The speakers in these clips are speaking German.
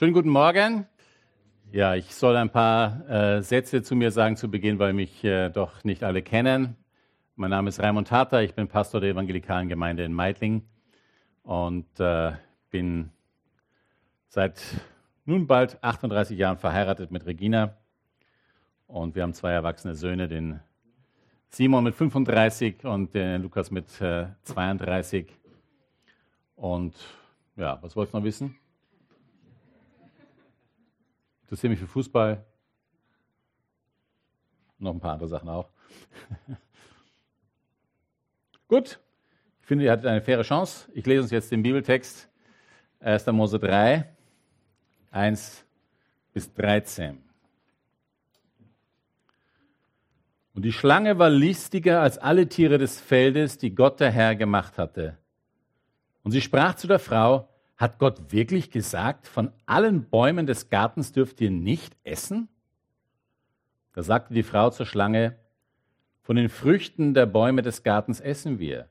Schönen guten Morgen. Ja, ich soll ein paar äh, Sätze zu mir sagen zu Beginn, weil mich äh, doch nicht alle kennen. Mein Name ist Raimund Harter, ich bin Pastor der evangelikalen Gemeinde in Meidling und äh, bin seit nun bald 38 Jahren verheiratet mit Regina und wir haben zwei erwachsene Söhne, den Simon mit 35 und den Lukas mit 32. Äh, und ja, was wolltest du noch wissen? Interessiere mich für Fußball. Noch ein paar andere Sachen auch. Gut, ich finde, ihr hattet eine faire Chance. Ich lese uns jetzt den Bibeltext 1. Mose 3, 1 bis 13. Und die Schlange war listiger als alle Tiere des Feldes, die Gott der Herr gemacht hatte. Und sie sprach zu der Frau, hat Gott wirklich gesagt, von allen Bäumen des Gartens dürft ihr nicht essen? Da sagte die Frau zur Schlange, von den Früchten der Bäume des Gartens essen wir.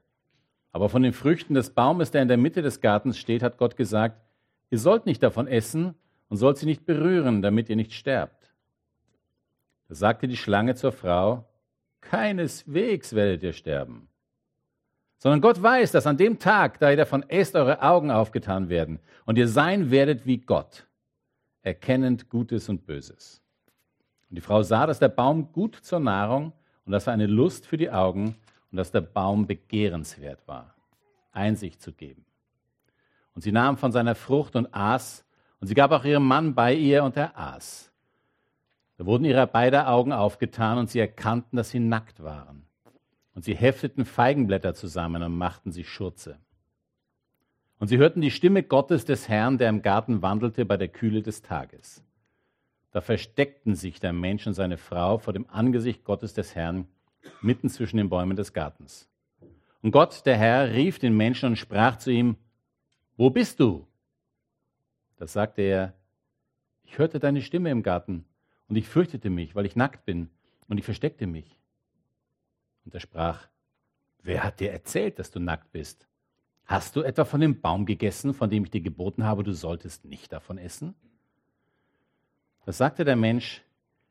Aber von den Früchten des Baumes, der in der Mitte des Gartens steht, hat Gott gesagt, ihr sollt nicht davon essen und sollt sie nicht berühren, damit ihr nicht sterbt. Da sagte die Schlange zur Frau, keineswegs werdet ihr sterben sondern Gott weiß, dass an dem Tag, da ihr davon esst, eure Augen aufgetan werden und ihr sein werdet wie Gott, erkennend Gutes und Böses. Und die Frau sah, dass der Baum gut zur Nahrung und dass er eine Lust für die Augen und dass der Baum begehrenswert war, Einsicht zu geben. Und sie nahm von seiner Frucht und aß, und sie gab auch ihrem Mann bei ihr und er aß. Da wurden ihre beide Augen aufgetan und sie erkannten, dass sie nackt waren. Und sie hefteten Feigenblätter zusammen und machten sie Schurze. Und sie hörten die Stimme Gottes des Herrn, der im Garten wandelte bei der Kühle des Tages. Da versteckten sich der Mensch und seine Frau vor dem Angesicht Gottes des Herrn mitten zwischen den Bäumen des Gartens. Und Gott, der Herr, rief den Menschen und sprach zu ihm, Wo bist du? Da sagte er, ich hörte deine Stimme im Garten und ich fürchtete mich, weil ich nackt bin und ich versteckte mich. Und er sprach, wer hat dir erzählt, dass du nackt bist? Hast du etwa von dem Baum gegessen, von dem ich dir geboten habe, du solltest nicht davon essen? Da sagte der Mensch,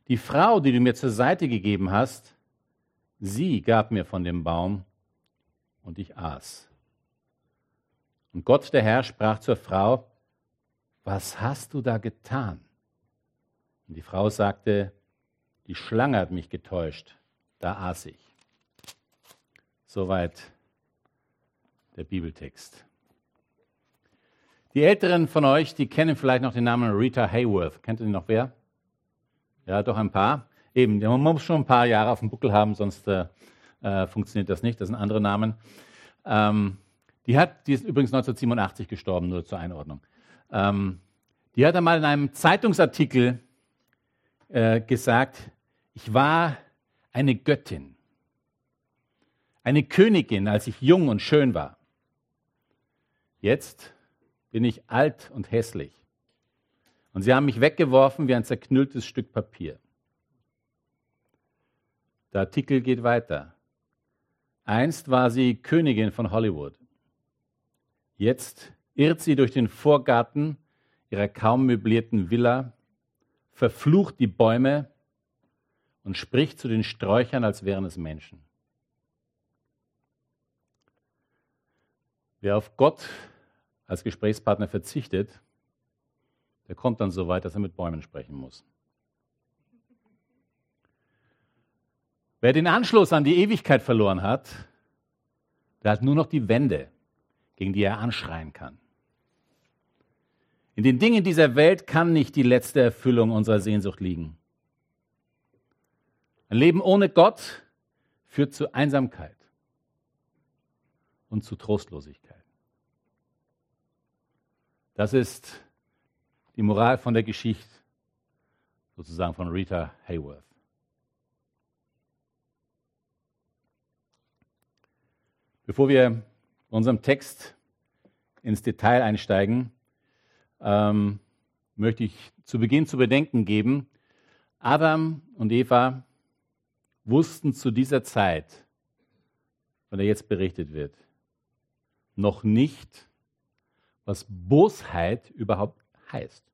die Frau, die du mir zur Seite gegeben hast, sie gab mir von dem Baum und ich aß. Und Gott der Herr sprach zur Frau, was hast du da getan? Und die Frau sagte, die Schlange hat mich getäuscht, da aß ich. Soweit der Bibeltext. Die Älteren von euch, die kennen vielleicht noch den Namen Rita Hayworth. Kennt ihr die noch wer? Ja, doch ein paar. Eben, man muss schon ein paar Jahre auf dem Buckel haben, sonst äh, äh, funktioniert das nicht. Das sind andere Namen. Ähm, die, hat, die ist übrigens 1987 gestorben, nur zur Einordnung. Ähm, die hat einmal in einem Zeitungsartikel äh, gesagt, ich war eine Göttin eine Königin, als ich jung und schön war. Jetzt bin ich alt und hässlich. Und sie haben mich weggeworfen wie ein zerknülltes Stück Papier. Der Artikel geht weiter. Einst war sie Königin von Hollywood. Jetzt irrt sie durch den Vorgarten ihrer kaum möblierten Villa, verflucht die Bäume und spricht zu den Sträuchern, als wären es Menschen. Wer auf Gott als Gesprächspartner verzichtet, der kommt dann so weit, dass er mit Bäumen sprechen muss. Wer den Anschluss an die Ewigkeit verloren hat, der hat nur noch die Wände, gegen die er anschreien kann. In den Dingen dieser Welt kann nicht die letzte Erfüllung unserer Sehnsucht liegen. Ein Leben ohne Gott führt zu Einsamkeit und zu Trostlosigkeit. Das ist die Moral von der Geschichte, sozusagen von Rita Hayworth. Bevor wir unserem Text ins Detail einsteigen, ähm, möchte ich zu Beginn zu bedenken geben, Adam und Eva wussten zu dieser Zeit, von der jetzt berichtet wird, noch nicht, was Bosheit überhaupt heißt.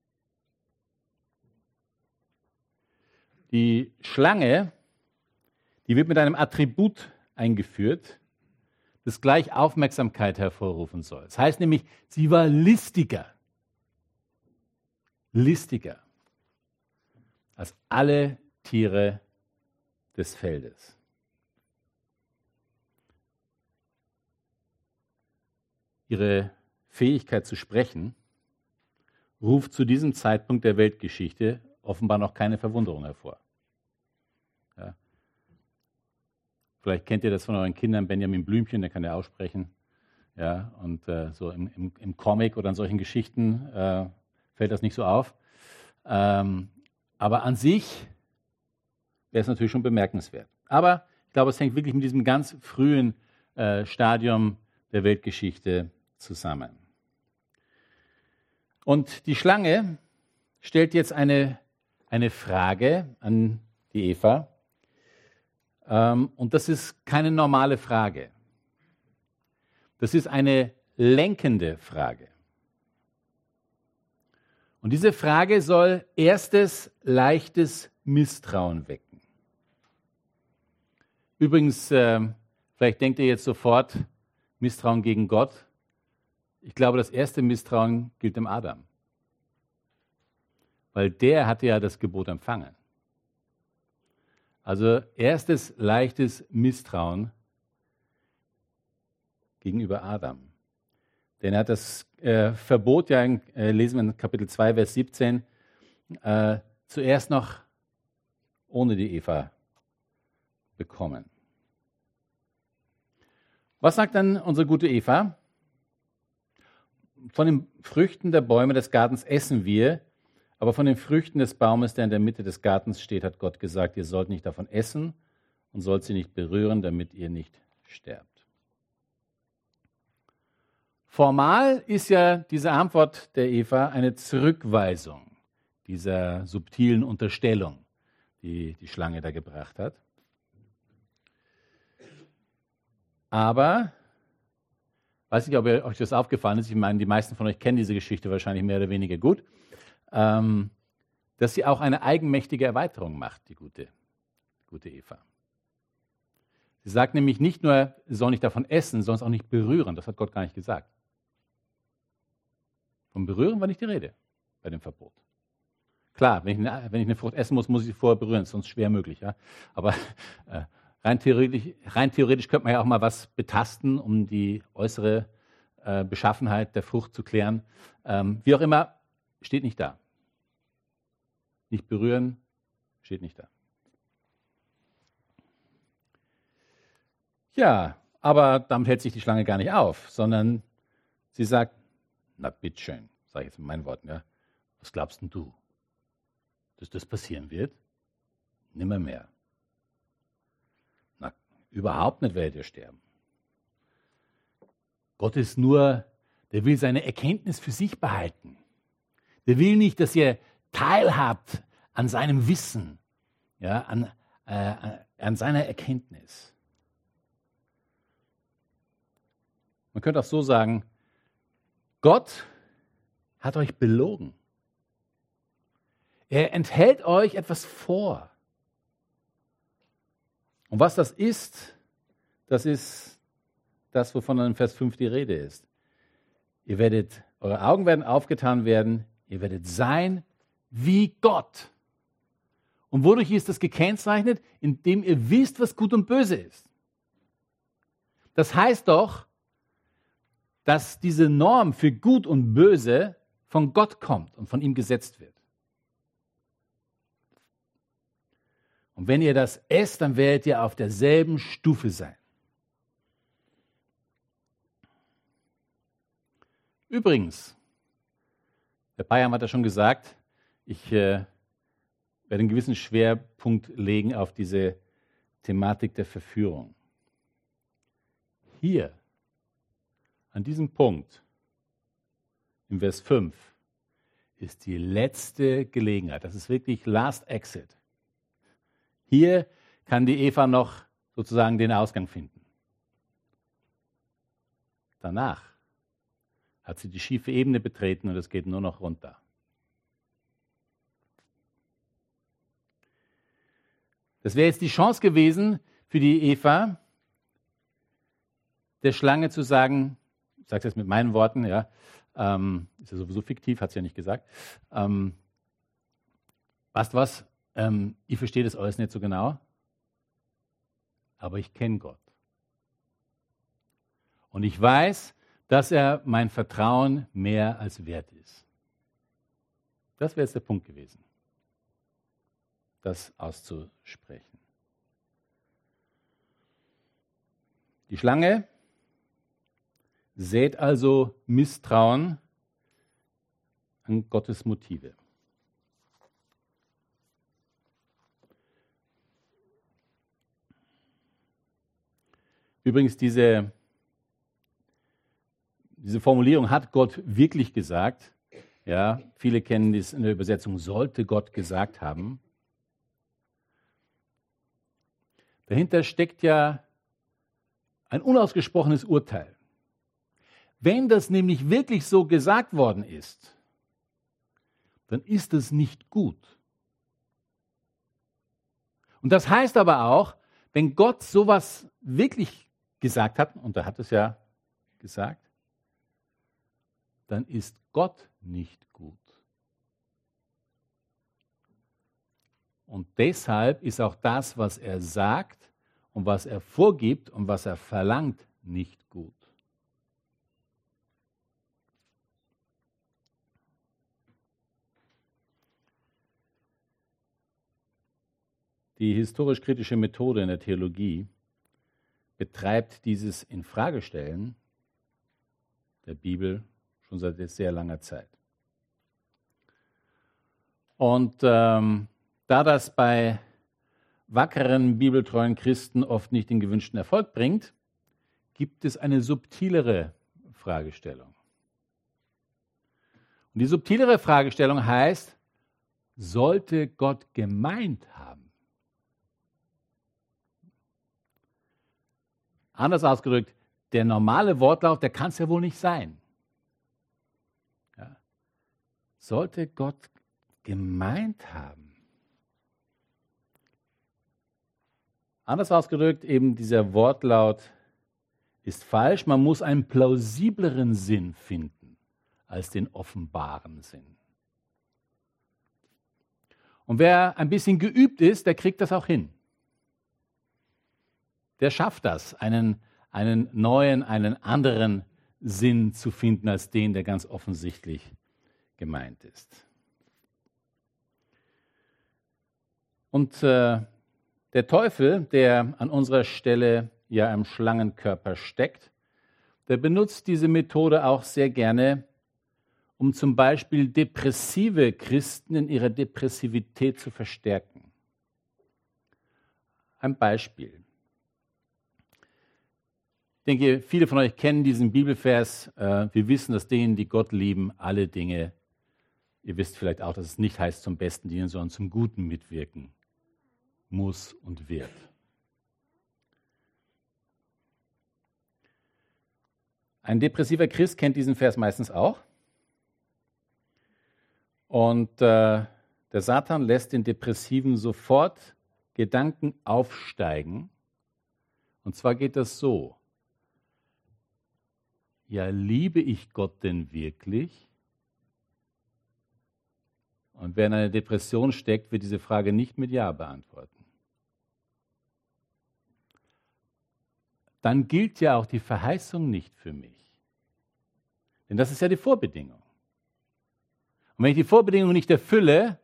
Die Schlange, die wird mit einem Attribut eingeführt, das gleich Aufmerksamkeit hervorrufen soll. Das heißt nämlich, sie war listiger. Listiger als alle Tiere des Feldes. Ihre Fähigkeit zu sprechen ruft zu diesem Zeitpunkt der Weltgeschichte offenbar noch keine Verwunderung hervor. Ja. Vielleicht kennt ihr das von euren Kindern, Benjamin Blümchen, der kann ja aussprechen. Ja, und äh, so im, im, im, Comic oder in solchen Geschichten äh, fällt das nicht so auf. Ähm, aber an sich wäre es natürlich schon bemerkenswert. Aber ich glaube, es hängt wirklich mit diesem ganz frühen äh, Stadium der Weltgeschichte zusammen. Und die Schlange stellt jetzt eine, eine Frage an die Eva. Ähm, und das ist keine normale Frage. Das ist eine lenkende Frage. Und diese Frage soll erstes leichtes Misstrauen wecken. Übrigens, äh, vielleicht denkt ihr jetzt sofort Misstrauen gegen Gott. Ich glaube, das erste Misstrauen gilt dem Adam. Weil der hatte ja das Gebot empfangen. Also erstes leichtes Misstrauen gegenüber Adam. Denn er hat das äh, Verbot, ja, äh, lesen wir in Kapitel 2, Vers 17, äh, zuerst noch ohne die Eva bekommen. Was sagt dann unsere gute Eva? Von den Früchten der Bäume des Gartens essen wir, aber von den Früchten des Baumes, der in der Mitte des Gartens steht, hat Gott gesagt, ihr sollt nicht davon essen und sollt sie nicht berühren, damit ihr nicht sterbt. Formal ist ja diese Antwort der Eva eine Zurückweisung dieser subtilen Unterstellung, die die Schlange da gebracht hat. Aber, weiß nicht, ob euch das aufgefallen ist, ich meine, die meisten von euch kennen diese Geschichte wahrscheinlich mehr oder weniger gut ähm, dass sie auch eine eigenmächtige Erweiterung macht, die gute, gute Eva. Sie sagt nämlich nicht nur, sie soll nicht davon essen, es auch nicht berühren. Das hat Gott gar nicht gesagt. Vom Berühren war nicht die Rede bei dem Verbot. Klar, wenn ich, eine, wenn ich eine Frucht essen muss, muss ich sie vorher berühren, sonst schwer möglich. Ja? Aber äh, rein, theoretisch, rein theoretisch könnte man ja auch mal was betasten, um die äußere äh, Beschaffenheit der Frucht zu klären. Ähm, wie auch immer, steht nicht da. Nicht berühren, steht nicht da. Ja, aber damit hält sich die Schlange gar nicht auf, sondern sie sagt, na bitteschön, sage ich jetzt mit meinen Worten, ja, was glaubst denn du, dass das passieren wird? Nimmer mehr. Na, überhaupt nicht werdet ihr sterben. Gott ist nur, der will seine Erkenntnis für sich behalten. Der will nicht, dass ihr teilhabt an seinem Wissen, ja, an, äh, an seiner Erkenntnis. Man könnte auch so sagen, Gott hat euch belogen. Er enthält euch etwas vor. Und was das ist, das ist das, wovon in Vers 5 die Rede ist. Ihr werdet, eure Augen werden aufgetan werden, ihr werdet sein wie Gott. Und wodurch ist das gekennzeichnet? Indem ihr wisst, was gut und böse ist. Das heißt doch, dass diese Norm für gut und böse von Gott kommt und von ihm gesetzt wird. Und wenn ihr das esst, dann werdet ihr auf derselben Stufe sein. Übrigens, der Bayern hat ja schon gesagt, ich äh, werde einen gewissen Schwerpunkt legen auf diese Thematik der Verführung. Hier, an diesem Punkt, im Vers 5, ist die letzte Gelegenheit. Das ist wirklich Last Exit. Hier kann die Eva noch sozusagen den Ausgang finden. Danach hat sie die schiefe Ebene betreten und es geht nur noch runter. Das wäre jetzt die Chance gewesen für die Eva, der Schlange zu sagen, ich sage es jetzt mit meinen Worten, ja, ähm, ist ja sowieso fiktiv, hat sie ja nicht gesagt. Ähm, weißt was? Ähm, ich verstehe das alles nicht so genau, aber ich kenne Gott. Und ich weiß, dass er mein Vertrauen mehr als wert ist. Das wäre jetzt der Punkt gewesen, das auszusprechen. Die Schlange sät also Misstrauen an Gottes Motive. Übrigens, diese, diese Formulierung hat Gott wirklich gesagt. Ja, viele kennen dies in der Übersetzung, sollte Gott gesagt haben. Dahinter steckt ja ein unausgesprochenes Urteil. Wenn das nämlich wirklich so gesagt worden ist, dann ist es nicht gut. Und das heißt aber auch, wenn Gott sowas wirklich gesagt hat, und er hat es ja gesagt, dann ist Gott nicht gut. Und deshalb ist auch das, was er sagt und was er vorgibt und was er verlangt, nicht gut. Die historisch-kritische Methode in der Theologie betreibt dieses Infragestellen der Bibel schon seit sehr langer Zeit. Und ähm, da das bei wackeren, bibeltreuen Christen oft nicht den gewünschten Erfolg bringt, gibt es eine subtilere Fragestellung. Und die subtilere Fragestellung heißt, sollte Gott gemeint haben? Anders ausgedrückt, der normale Wortlaut, der kann es ja wohl nicht sein. Ja. Sollte Gott gemeint haben? Anders ausgedrückt, eben dieser Wortlaut ist falsch. Man muss einen plausibleren Sinn finden als den offenbaren Sinn. Und wer ein bisschen geübt ist, der kriegt das auch hin der schafft das, einen, einen neuen, einen anderen Sinn zu finden als den, der ganz offensichtlich gemeint ist. Und äh, der Teufel, der an unserer Stelle ja im Schlangenkörper steckt, der benutzt diese Methode auch sehr gerne, um zum Beispiel depressive Christen in ihrer Depressivität zu verstärken. Ein Beispiel. Ich denke, viele von euch kennen diesen Bibelvers. Äh, wir wissen, dass denen, die Gott lieben, alle Dinge, ihr wisst vielleicht auch, dass es nicht heißt zum Besten dienen, sondern zum Guten mitwirken muss und wird. Ein depressiver Christ kennt diesen Vers meistens auch. Und äh, der Satan lässt den Depressiven sofort Gedanken aufsteigen. Und zwar geht das so ja, liebe ich Gott denn wirklich? Und wer in einer Depression steckt, wird diese Frage nicht mit Ja beantworten. Dann gilt ja auch die Verheißung nicht für mich. Denn das ist ja die Vorbedingung. Und wenn ich die Vorbedingung nicht erfülle,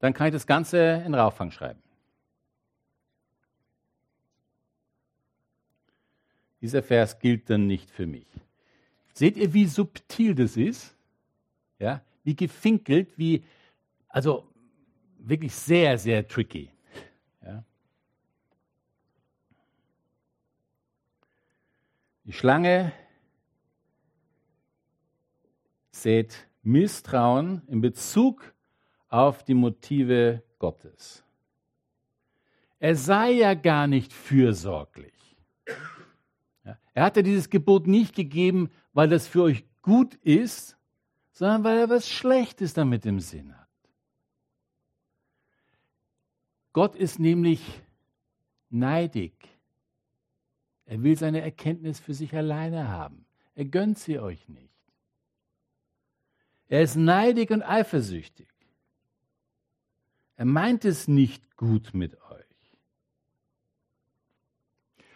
dann kann ich das Ganze in Rauffang schreiben. Dieser Vers gilt dann nicht für mich. Seht ihr, wie subtil das ist? Ja, wie gefinkelt, wie, also wirklich sehr, sehr tricky. Ja. Die Schlange sät Misstrauen in Bezug auf die Motive Gottes. Er sei ja gar nicht fürsorglich. Ja, er hatte dieses Gebot nicht gegeben, weil das für euch gut ist, sondern weil er was Schlechtes damit im Sinn hat. Gott ist nämlich neidig. Er will seine Erkenntnis für sich alleine haben. Er gönnt sie euch nicht. Er ist neidig und eifersüchtig. Er meint es nicht gut mit euch.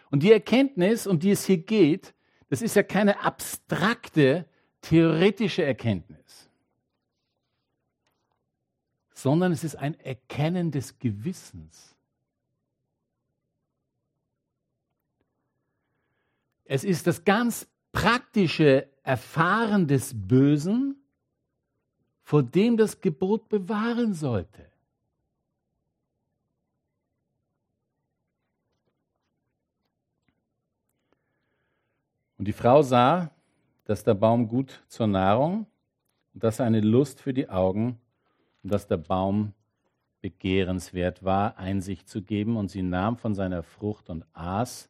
Und die Erkenntnis, um die es hier geht, das ist ja keine abstrakte, theoretische Erkenntnis, sondern es ist ein Erkennen des Gewissens. Es ist das ganz praktische Erfahren des Bösen, vor dem das Gebot bewahren sollte. Und die Frau sah, dass der Baum gut zur Nahrung und dass er eine Lust für die Augen und dass der Baum begehrenswert war, Einsicht zu geben. Und sie nahm von seiner Frucht und aß.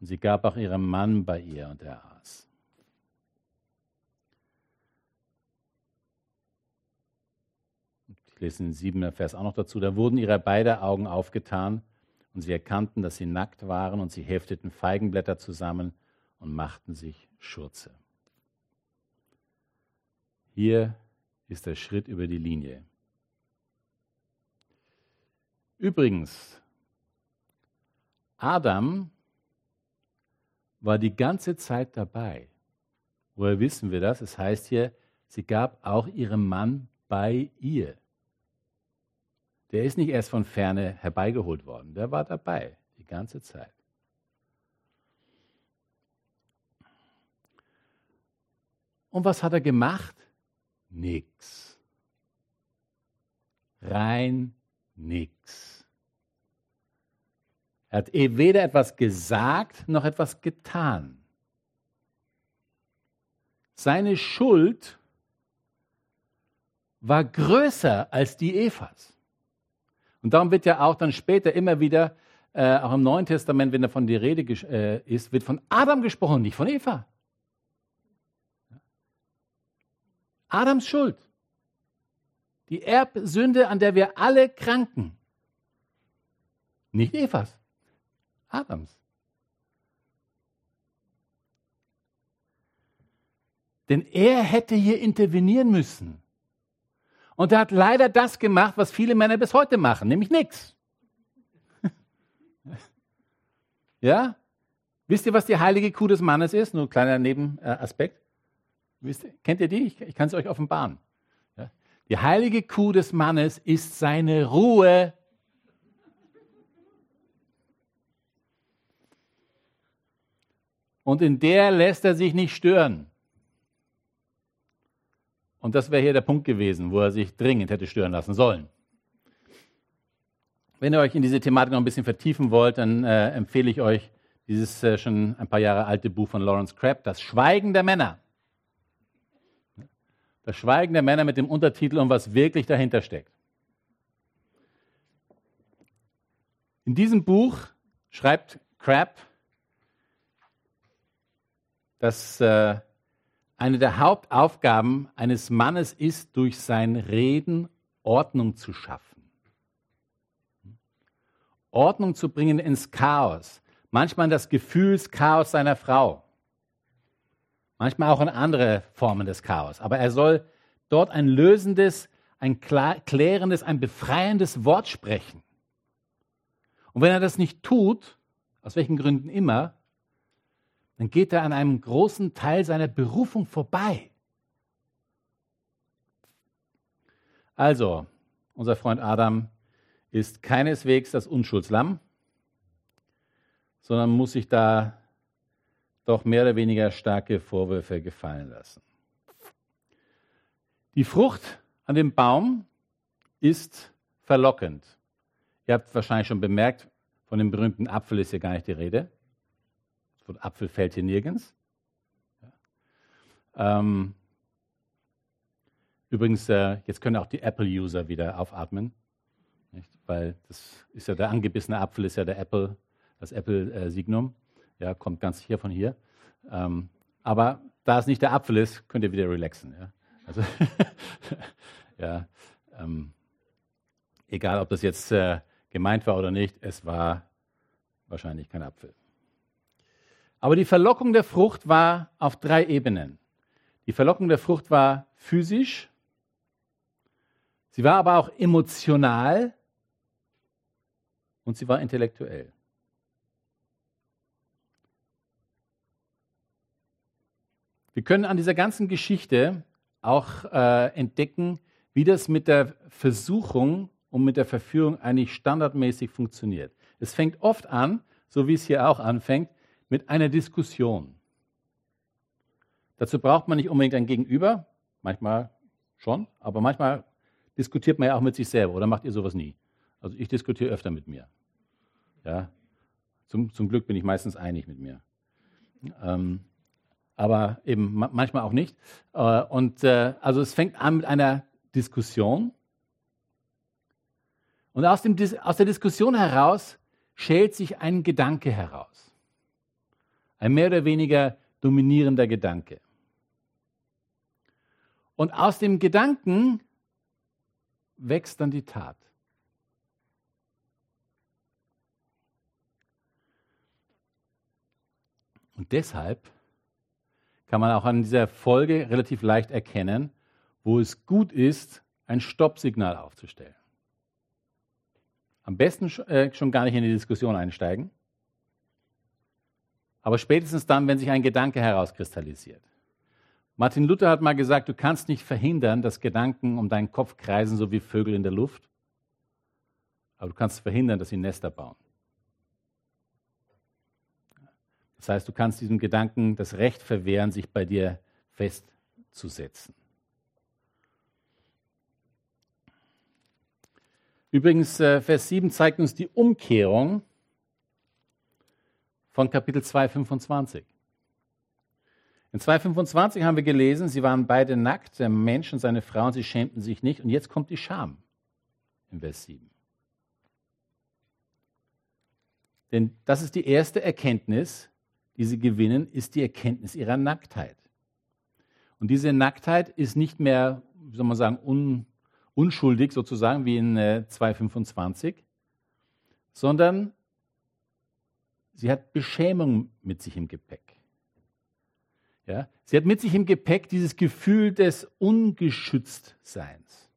Und sie gab auch ihrem Mann bei ihr und er aß. Ich lese den siebten Vers auch noch dazu. Da wurden ihre beide Augen aufgetan und sie erkannten, dass sie nackt waren und sie hefteten Feigenblätter zusammen und machten sich Schurze. Hier ist der Schritt über die Linie. Übrigens, Adam war die ganze Zeit dabei. Woher wissen wir das? Es heißt hier, sie gab auch ihrem Mann bei ihr. Der ist nicht erst von ferne herbeigeholt worden, der war dabei die ganze Zeit. Und was hat er gemacht? Nix. Rein nix. Er hat eh weder etwas gesagt noch etwas getan. Seine Schuld war größer als die Evas. Und darum wird ja auch dann später immer wieder, äh, auch im Neuen Testament, wenn da von die Rede äh, ist, wird von Adam gesprochen, nicht von Eva. Adams Schuld. Die Erbsünde, an der wir alle kranken. Nicht Evas. Adams. Denn er hätte hier intervenieren müssen. Und er hat leider das gemacht, was viele Männer bis heute machen, nämlich nichts. Ja? Wisst ihr, was die heilige Kuh des Mannes ist? Nur ein kleiner Nebenaspekt. Wisst kennt ihr die? Ich, ich kann es euch offenbaren. Ja? Die heilige Kuh des Mannes ist seine Ruhe und in der lässt er sich nicht stören. Und das wäre hier der Punkt gewesen, wo er sich dringend hätte stören lassen sollen. Wenn ihr euch in diese Thematik noch ein bisschen vertiefen wollt, dann äh, empfehle ich euch dieses äh, schon ein paar Jahre alte Buch von Lawrence Crabb, Das Schweigen der Männer. Das Schweigen der Männer mit dem Untertitel und was wirklich dahinter steckt. In diesem Buch schreibt Crabb, dass äh, eine der Hauptaufgaben eines Mannes ist, durch sein Reden Ordnung zu schaffen. Ordnung zu bringen ins Chaos. Manchmal das Gefühlschaos seiner Frau. Manchmal auch in andere Formen des Chaos. Aber er soll dort ein lösendes, ein klärendes, ein befreiendes Wort sprechen. Und wenn er das nicht tut, aus welchen Gründen immer, dann geht er an einem großen Teil seiner Berufung vorbei. Also, unser Freund Adam ist keineswegs das Unschuldslamm, sondern muss sich da doch mehr oder weniger starke Vorwürfe gefallen lassen. Die Frucht an dem Baum ist verlockend. Ihr habt wahrscheinlich schon bemerkt, von dem berühmten Apfel ist hier gar nicht die Rede. Von Apfel fällt hier nirgends. Ähm, übrigens, äh, jetzt können auch die Apple-User wieder aufatmen, weil das ist ja der angebissene Apfel, ist ja der Apple, das Apple-Signum. Ja, kommt ganz hier von hier. Ähm, aber da es nicht der Apfel ist, könnt ihr wieder relaxen. Ja, also, ja ähm, egal ob das jetzt äh, gemeint war oder nicht, es war wahrscheinlich kein Apfel. Aber die Verlockung der Frucht war auf drei Ebenen. Die Verlockung der Frucht war physisch, sie war aber auch emotional und sie war intellektuell. Wir können an dieser ganzen Geschichte auch äh, entdecken, wie das mit der Versuchung und mit der Verführung eigentlich standardmäßig funktioniert. Es fängt oft an, so wie es hier auch anfängt, mit einer Diskussion. Dazu braucht man nicht unbedingt ein Gegenüber, manchmal schon, aber manchmal diskutiert man ja auch mit sich selber oder macht ihr sowas nie? Also ich diskutiere öfter mit mir. Ja, zum, zum Glück bin ich meistens einig mit mir. Ähm, aber eben manchmal auch nicht. Äh, und äh, also es fängt an mit einer Diskussion. Und aus, dem, aus der Diskussion heraus schält sich ein Gedanke heraus. Ein mehr oder weniger dominierender Gedanke. Und aus dem Gedanken wächst dann die Tat. Und deshalb kann man auch an dieser Folge relativ leicht erkennen, wo es gut ist, ein Stoppsignal aufzustellen. Am besten äh, schon gar nicht in die Diskussion einsteigen, aber spätestens dann, wenn sich ein Gedanke herauskristallisiert. Martin Luther hat mal gesagt, du kannst nicht verhindern, dass Gedanken um deinen Kopf kreisen, so wie Vögel in der Luft, aber du kannst verhindern, dass sie Nester bauen. Das heißt, du kannst diesem Gedanken das Recht verwehren, sich bei dir festzusetzen. Übrigens, äh, Vers 7 zeigt uns die Umkehrung von Kapitel 2, 25. In 2,25 haben wir gelesen, sie waren beide nackt, der Mensch und seine Frau, und sie schämten sich nicht. Und jetzt kommt die Scham in Vers 7. Denn das ist die erste Erkenntnis, die sie gewinnen, ist die Erkenntnis ihrer Nacktheit. Und diese Nacktheit ist nicht mehr, wie soll man sagen, un, unschuldig sozusagen wie in äh, 2.25, sondern sie hat Beschämung mit sich im Gepäck. Ja? Sie hat mit sich im Gepäck dieses Gefühl des Ungeschütztseins.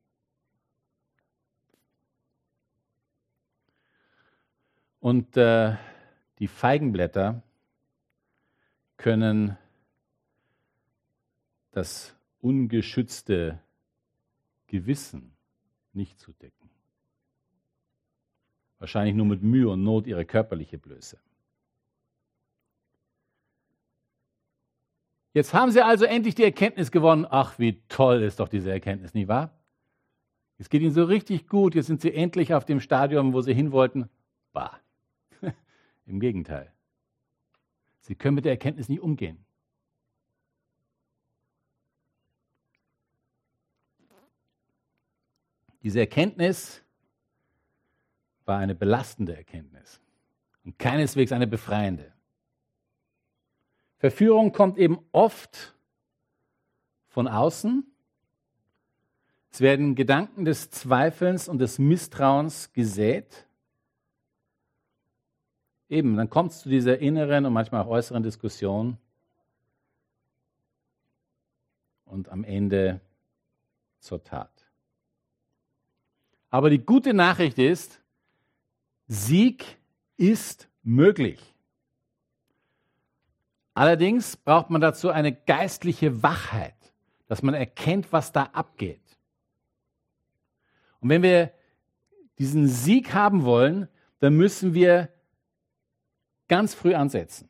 Und äh, die Feigenblätter können das ungeschützte Gewissen nicht zudecken. Wahrscheinlich nur mit Mühe und Not ihre körperliche Blöße. Jetzt haben sie also endlich die Erkenntnis gewonnen. Ach, wie toll ist doch diese Erkenntnis, nicht wahr? Es geht ihnen so richtig gut. Jetzt sind sie endlich auf dem Stadium, wo sie hin wollten. Bah. Im Gegenteil. Sie können mit der Erkenntnis nicht umgehen. Diese Erkenntnis war eine belastende Erkenntnis und keineswegs eine befreiende. Verführung kommt eben oft von außen. Es werden Gedanken des Zweifelns und des Misstrauens gesät. Eben, dann kommt es zu dieser inneren und manchmal auch äußeren Diskussion und am Ende zur Tat. Aber die gute Nachricht ist, Sieg ist möglich. Allerdings braucht man dazu eine geistliche Wachheit, dass man erkennt, was da abgeht. Und wenn wir diesen Sieg haben wollen, dann müssen wir ganz früh ansetzen.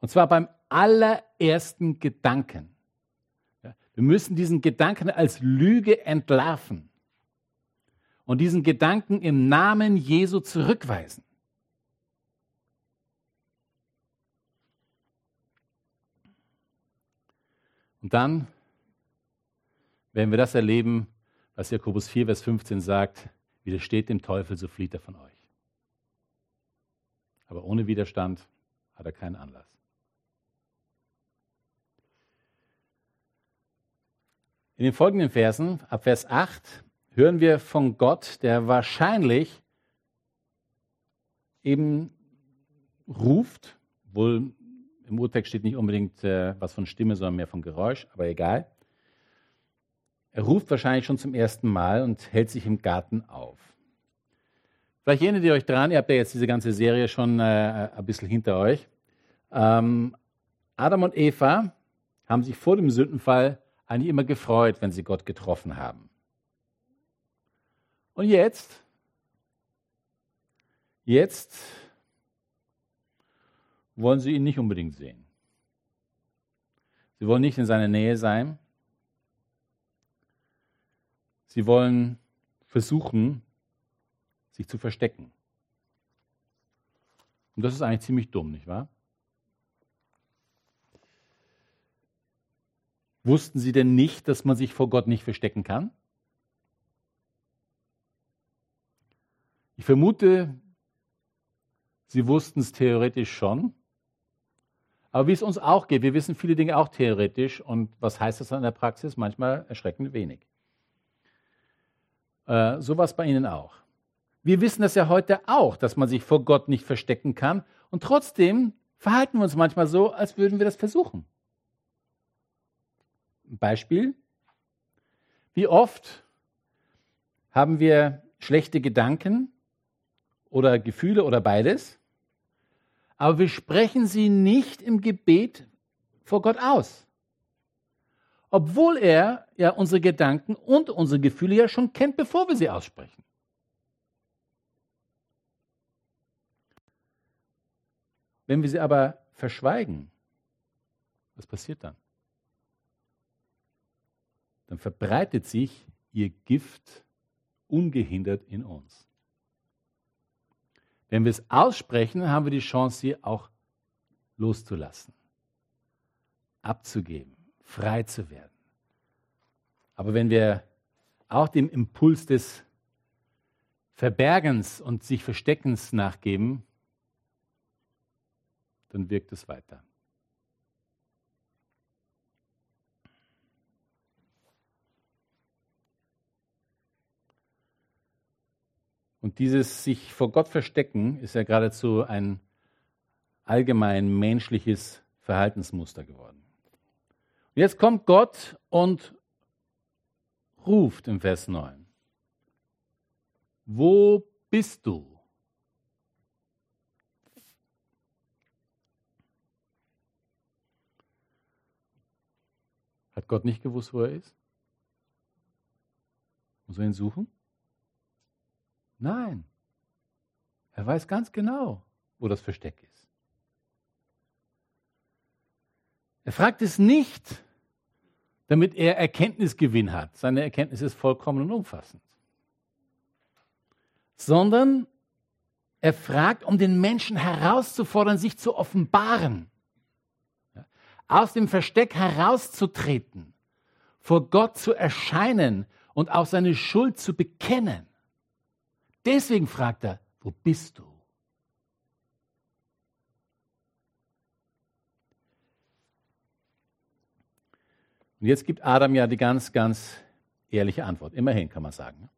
Und zwar beim allerersten Gedanken. Wir müssen diesen Gedanken als Lüge entlarven und diesen Gedanken im Namen Jesu zurückweisen. Und dann werden wir das erleben, was Jakobus 4, Vers 15 sagt, widersteht dem Teufel, so flieht er von euch. Aber ohne Widerstand hat er keinen Anlass. In den folgenden Versen, ab Vers 8, hören wir von Gott, der wahrscheinlich eben ruft, wohl im Urtext steht nicht unbedingt äh, was von Stimme, sondern mehr von Geräusch, aber egal. Er ruft wahrscheinlich schon zum ersten Mal und hält sich im Garten auf. Vielleicht erinnert ihr euch dran, ihr habt ja jetzt diese ganze Serie schon äh, ein bisschen hinter euch. Ähm, Adam und Eva haben sich vor dem Sündenfall eigentlich immer gefreut, wenn sie Gott getroffen haben. Und jetzt, jetzt wollen sie ihn nicht unbedingt sehen. Sie wollen nicht in seiner Nähe sein. Sie wollen versuchen, sich zu verstecken. Und das ist eigentlich ziemlich dumm, nicht wahr? Wussten sie denn nicht, dass man sich vor Gott nicht verstecken kann? Ich vermute, sie wussten es theoretisch schon. Aber wie es uns auch geht, wir wissen viele Dinge auch theoretisch. Und was heißt das dann in der Praxis? Manchmal erschreckend wenig. Äh, so war es bei Ihnen auch. Wir wissen das ja heute auch, dass man sich vor Gott nicht verstecken kann. Und trotzdem verhalten wir uns manchmal so, als würden wir das versuchen. Beispiel. Wie oft haben wir schlechte Gedanken oder Gefühle oder beides, aber wir sprechen sie nicht im Gebet vor Gott aus. Obwohl er ja unsere Gedanken und unsere Gefühle ja schon kennt, bevor wir sie aussprechen. Wenn wir sie aber verschweigen, was passiert dann? Dann verbreitet sich ihr Gift ungehindert in uns. Wenn wir es aussprechen, haben wir die Chance, sie auch loszulassen, abzugeben, frei zu werden. Aber wenn wir auch dem Impuls des Verbergens und sich Versteckens nachgeben, dann wirkt es weiter. Und dieses sich vor Gott verstecken ist ja geradezu ein allgemein menschliches Verhaltensmuster geworden. Und jetzt kommt Gott und ruft im Vers 9. Wo bist du? Hat Gott nicht gewusst, wo er ist? Muss er ihn suchen? Nein. Er weiß ganz genau, wo das Versteck ist. Er fragt es nicht, damit er Erkenntnisgewinn hat. Seine Erkenntnis ist vollkommen und umfassend. Sondern er fragt, um den Menschen herauszufordern, sich zu offenbaren aus dem Versteck herauszutreten, vor Gott zu erscheinen und auch seine Schuld zu bekennen. Deswegen fragt er, wo bist du? Und jetzt gibt Adam ja die ganz, ganz ehrliche Antwort. Immerhin kann man sagen.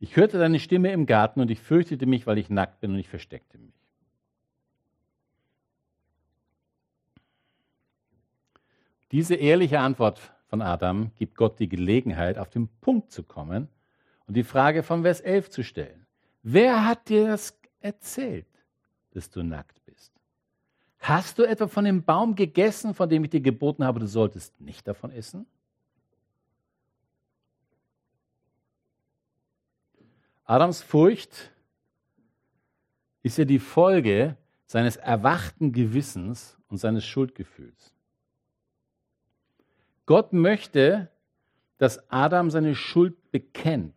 Ich hörte deine Stimme im Garten und ich fürchtete mich, weil ich nackt bin und ich versteckte mich. Diese ehrliche Antwort von Adam gibt Gott die Gelegenheit, auf den Punkt zu kommen und die Frage von Vers 11 zu stellen. Wer hat dir das erzählt, dass du nackt bist? Hast du etwa von dem Baum gegessen, von dem ich dir geboten habe, du solltest nicht davon essen? Adams Furcht ist ja die Folge seines erwachten Gewissens und seines Schuldgefühls. Gott möchte, dass Adam seine Schuld bekennt.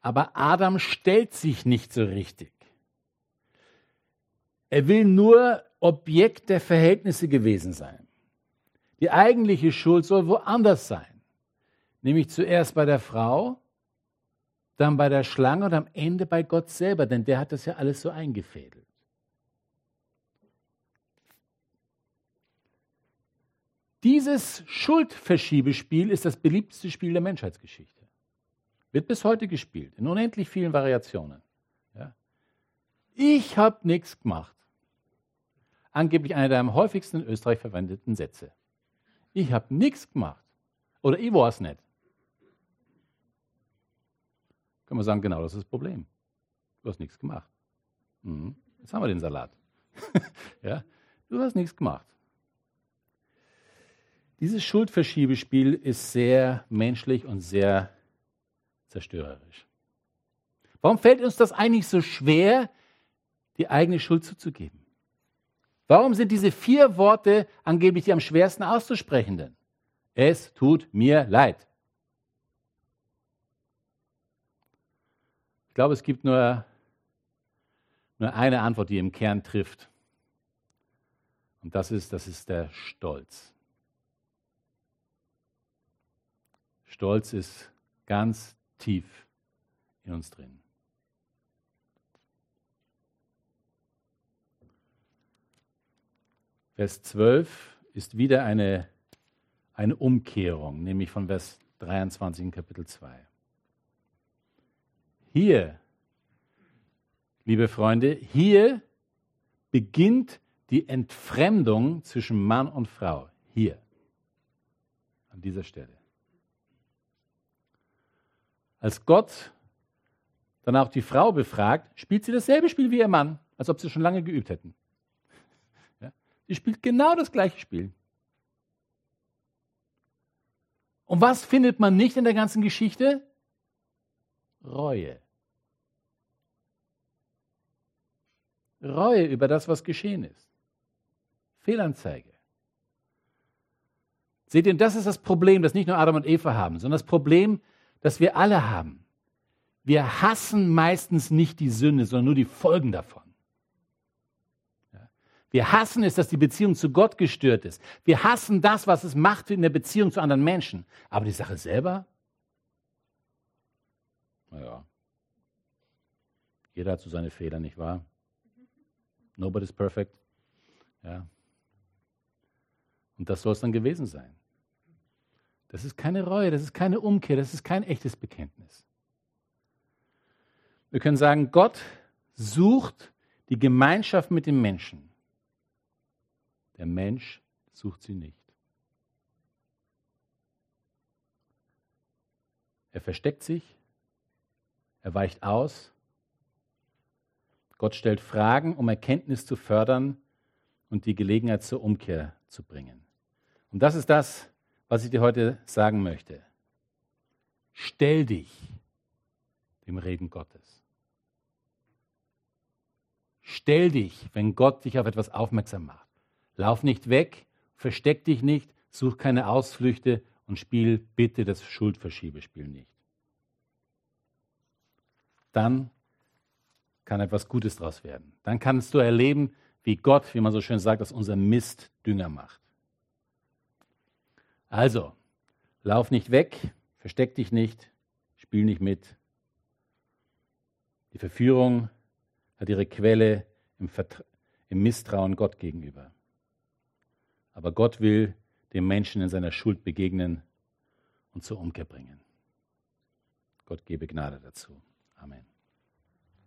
Aber Adam stellt sich nicht so richtig. Er will nur Objekt der Verhältnisse gewesen sein. Die eigentliche Schuld soll woanders sein. Nämlich zuerst bei der Frau, dann bei der Schlange und am Ende bei Gott selber, denn der hat das ja alles so eingefädelt. Dieses Schuldverschiebespiel ist das beliebteste Spiel der Menschheitsgeschichte. Wird bis heute gespielt, in unendlich vielen Variationen. Ja. Ich habe nichts gemacht. angeblich einer der am häufigsten in Österreich verwendeten Sätze. Ich habe nichts gemacht. Oder ich war es nicht. Können wir sagen, genau das ist das Problem. Du hast nichts gemacht. Mhm. Jetzt haben wir den Salat. ja, du hast nichts gemacht. Dieses Schuldverschiebespiel ist sehr menschlich und sehr zerstörerisch. Warum fällt uns das eigentlich so schwer, die eigene Schuld zuzugeben? Warum sind diese vier Worte angeblich die am schwersten auszusprechenden? Es tut mir leid. Ich glaube, es gibt nur, nur eine Antwort, die im Kern trifft. Und das ist, das ist der Stolz. Stolz ist ganz tief in uns drin. Vers 12 ist wieder eine, eine Umkehrung, nämlich von Vers 23 in Kapitel 2. Hier, liebe Freunde, hier beginnt die Entfremdung zwischen Mann und Frau. Hier, an dieser Stelle. Als Gott dann auch die Frau befragt, spielt sie dasselbe Spiel wie ihr Mann, als ob sie schon lange geübt hätten. Ja? Sie spielt genau das gleiche Spiel. Und was findet man nicht in der ganzen Geschichte? Reue. Reue über das, was geschehen ist. Fehlanzeige. Seht ihr, das ist das Problem, das nicht nur Adam und Eva haben, sondern das Problem, das wir alle haben. Wir hassen meistens nicht die Sünde, sondern nur die Folgen davon. Wir hassen es, dass die Beziehung zu Gott gestört ist. Wir hassen das, was es macht in der Beziehung zu anderen Menschen. Aber die Sache selber? Naja. Jeder hat so seine Fehler, nicht wahr? Nobody's perfect. Ja. Und das soll es dann gewesen sein. Das ist keine Reue, das ist keine Umkehr, das ist kein echtes Bekenntnis. Wir können sagen, Gott sucht die Gemeinschaft mit dem Menschen. Der Mensch sucht sie nicht. Er versteckt sich, er weicht aus. Gott stellt Fragen, um Erkenntnis zu fördern und die Gelegenheit zur Umkehr zu bringen. Und das ist das, was ich dir heute sagen möchte. Stell dich dem Reden Gottes. Stell dich, wenn Gott dich auf etwas aufmerksam macht. Lauf nicht weg, versteck dich nicht, such keine Ausflüchte und spiel bitte das Schuldverschiebespiel nicht. Dann kann etwas Gutes daraus werden. Dann kannst du erleben, wie Gott, wie man so schön sagt, aus unserem Mist Dünger macht. Also, lauf nicht weg, versteck dich nicht, spiel nicht mit. Die Verführung hat ihre Quelle im, im Misstrauen Gott gegenüber. Aber Gott will dem Menschen in seiner Schuld begegnen und zur Umkehr bringen. Gott gebe Gnade dazu. Amen.